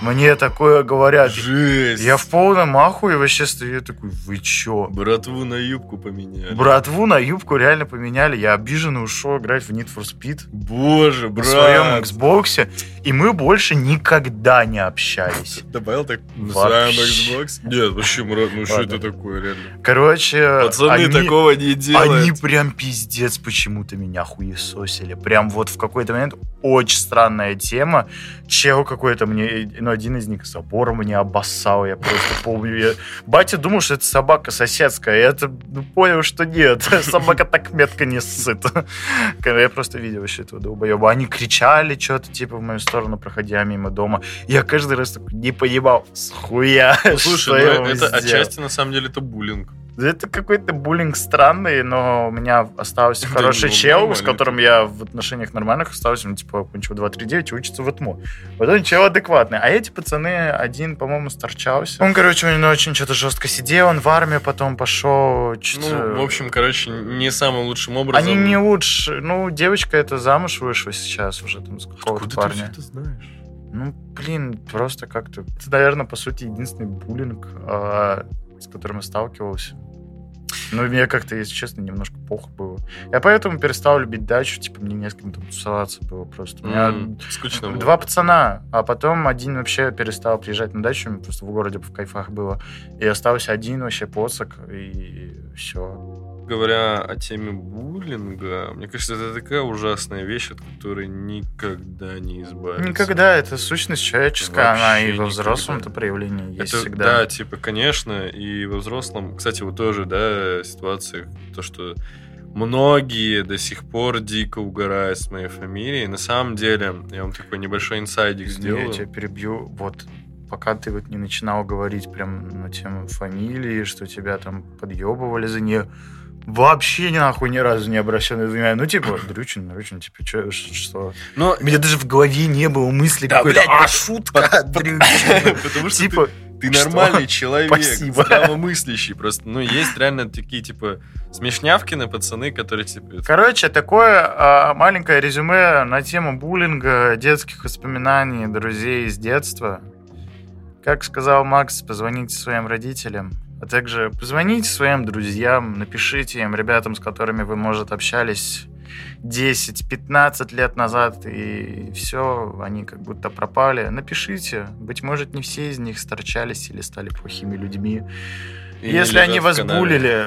A: Мне такое говорят.
B: Жесть.
A: Я в полном ахуе вообще стою, я такой, вы чё?
B: Братву на юбку поменяли.
A: Братву на юбку реально поменяли. Я обиженно ушел играть в Need for Speed
B: Боже,
A: в
B: брат.
A: своем Xbox, и мы больше никогда не общались. *laughs*
B: Добавил так
A: Вообще.
B: называем Xbox? Нет, вообще, брат, ну что это такое, реально?
A: Короче,
B: Пацаны
A: они,
B: такого не делают.
A: они прям пиздец почему-то меня хуесосили. Прям вот в какой-то момент очень странная тема. Чел какой-то мне, ну, один из них забор мне обоссал, я просто помню. Я- Батя думал, что это собака соседская, я это ну, понял, что нет. *laughs* Собака так метко не ссыт. Я просто видел вообще этого долбоеба. Они кричали что-то, типа, в мою сторону, проходя мимо дома. Я каждый раз не понимал, с хуя, *laughs* что
B: слушай, ну, это
A: сделал.
B: отчасти, на самом деле, это буллинг.
A: Это какой-то буллинг странный, но у меня остался
B: Да
A: хороший
B: ну,
A: чел, с которым я в отношениях нормальных остался, ну, типа, окончил 239 и учится в ЭТМО. Вот он чел адекватный. А эти пацаны, один, по-моему, сторчался. Он, короче, он очень что-то жестко сидел, он в армию потом пошел.
B: Ну, в общем, короче, не самым лучшим образом.
A: Они не лучше. Ну, девочка это замуж вышла сейчас уже там с какого-то
B: Откуда ты
A: парня.
B: все это знаешь?
A: Ну, блин, просто как-то... Это, наверное, по сути, единственный буллинг, а, с которым я сталкивался. Ну, мне как-то, если честно, немножко плохо было. Я поэтому перестал любить дачу, типа, мне не с кем там тусоваться было просто. У меня
B: М, Скучно было.
A: два пацана, а потом один вообще перестал приезжать на дачу, просто в городе в кайфах было. И остался один вообще поцак, и все.
B: Говоря о теме буллинга, мне кажется, это такая ужасная вещь, от которой никогда не избавиться.
A: Никогда, это сущность человеческая, она
B: Вообще
A: и во взрослом-то проявлении есть
B: Это,
A: всегда.
B: Да, типа, конечно, и во взрослом, кстати, вот тоже, да, ситуация, то, что многие до сих пор дико угорают с моей фамилией. На самом деле, я вам такой небольшой инсайдик
A: Извини,
B: сделаю.
A: Я тебя перебью. Вот пока ты вот не начинал говорить прям на тему фамилии, что тебя там подъебывали за нее, вообще ни нахуй ни разу не обращал на внимание. Ну, типа, *clears throat* Дрючин, Дрючин, типа, чё, что?
B: Но
A: У меня даже в голове не было мысли
B: Да,
A: какой-то, а, шутка, *laughs* Дрючин. *laughs*
B: потому что
A: Типа,
B: ты, нормальный человек,
A: Спасибо.
B: здравомыслящий. Просто, ну, есть реально такие, типа, смешнявкины пацаны, которые, типа,
A: Короче, такое а, маленькое резюме на тему буллинга, детских воспоминаний, друзей из детства. Как сказал Макс, позвоните своим родителям, а также позвоните своим друзьям, напишите им, ребятам, с которыми вы, может, общались 10-15 лет назад, и все, они как будто пропали. Напишите. Быть может, не все из них сторчались или стали плохими людьми.
B: и
A: Если они вас булили,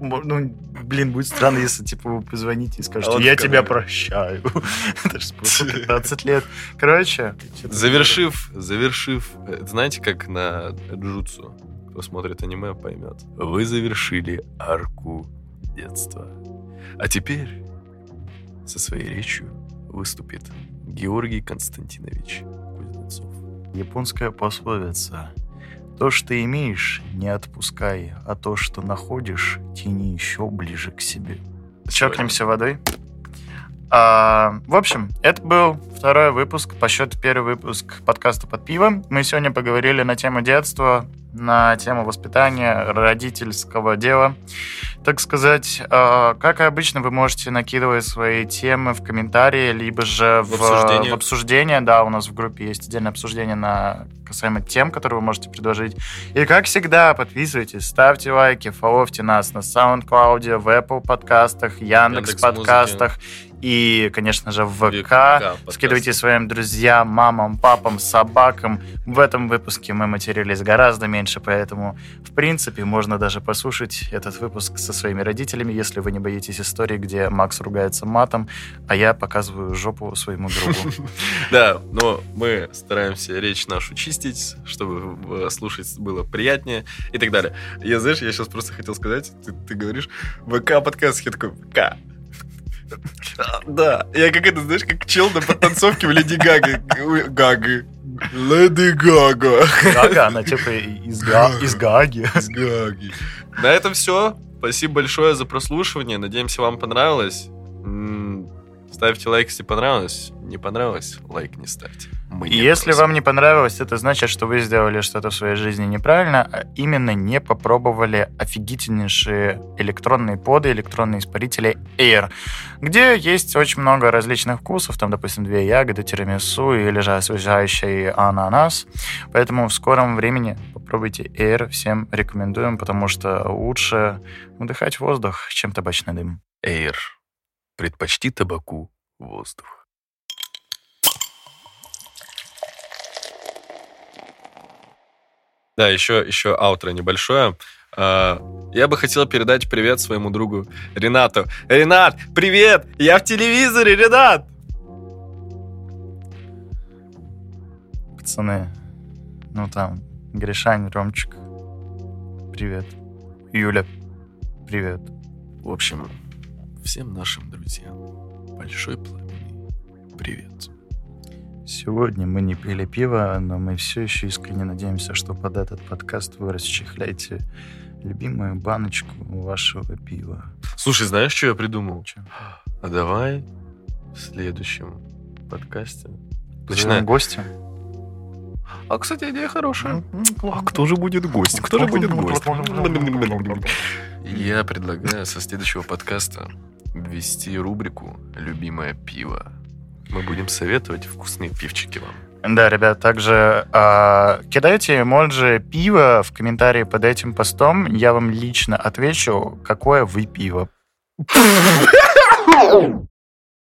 A: *laughs* ну, блин, будет странно, если, типа, вы позвоните и скажете,
B: А он
A: я тебя прощаю. *laughs* Это же прошло 15 лет. Короче.
B: Завершив, завершив, э, знаете, как на джутсу, кто смотрит аниме, поймет. Вы завершили арку детства. А теперь со своей речью выступит Георгий Константинович Кузнецов.
A: Японская пословица. То, что имеешь, не отпускай, а то, что находишь, тяни еще ближе к себе. Чокнемся водой. А, в общем, это был второй выпуск, по счету первый выпуск подкаста «Под пиво». Мы сегодня поговорили на тему детства, на тему воспитания, родительского дела. Так сказать, а, как и обычно, вы можете накидывать свои темы в комментарии, либо же в,
B: В обсуждение.
A: в обсуждение. Да, у нас в группе есть отдельное обсуждение на касаемо тем, которые вы можете предложить. И как всегда, подписывайтесь, ставьте лайки, фоловьте нас на SoundCloud, в Apple подкастах, Яндекс
B: Яндекс.Музыке.
A: подкастах и, конечно же, в ВК.
B: ВК.
A: Скидывайте своим друзьям, мамам, папам, собакам. В этом выпуске мы матерились гораздо меньше, поэтому, в принципе, можно даже послушать этот выпуск со своими родителями, если вы не боитесь истории, где Макс ругается матом, а я показываю жопу своему другу. *laughs*
B: Да, но мы стараемся речь нашу чистить, чтобы э, слушать было приятнее и так далее. Я, знаешь, я сейчас просто хотел сказать, ты, ты говоришь ВК подкаст, я такой, ВК. Да, я как это, знаешь, как чел на подтанцовке в Леди Гаге. Ой, Гага. Леди Гага.
A: Гага, она типа из, Га- из Гаги.
B: С Гаги. На этом все. Спасибо большое за прослушивание. Надеемся, вам понравилось. Ставьте лайк, если понравилось. Не понравилось, лайк не ставьте. Мы
A: И
B: не
A: если вам не понравилось, это значит, что вы сделали что-то в своей жизни неправильно, а именно не попробовали офигительнейшие электронные поды, электронные испарители Air, где есть очень много различных вкусов, там, допустим, две ягоды, тирамису или же освежающий ананас. Поэтому в скором времени попробуйте Air, всем рекомендуем, потому что лучше вдыхать воздух, чем табачный дым.
B: Эйр. Предпочти табаку воздух. Да, еще, еще аутро небольшое. А, Я бы хотел передать привет своему другу Ренату. Ренат, привет! Я в телевизоре, Ренат!
A: Пацаны, ну там, Гришань, Ромчик, привет. Юля, привет.
B: В общем, всем нашим друзьям большой пламенный привет.
A: Сегодня мы не пили пиво, но мы все еще искренне надеемся, что под этот подкаст вы расчехляете любимую баночку вашего пива.
B: Слушай, знаешь, что я придумал?
A: Чё?
B: А давай в следующем подкасте начинаем.
A: гостя.
B: А, кстати, идея хорошая. А кто же будет гость? Кто же будет гость? Я предлагаю со следующего подкаста ввести рубрику «Любимое пиво». Мы будем советовать вкусные пивчики вам.
A: Да, ребят, также а, кидайте эмоджи пива в комментарии под этим постом. Я вам лично отвечу, какое вы пиво.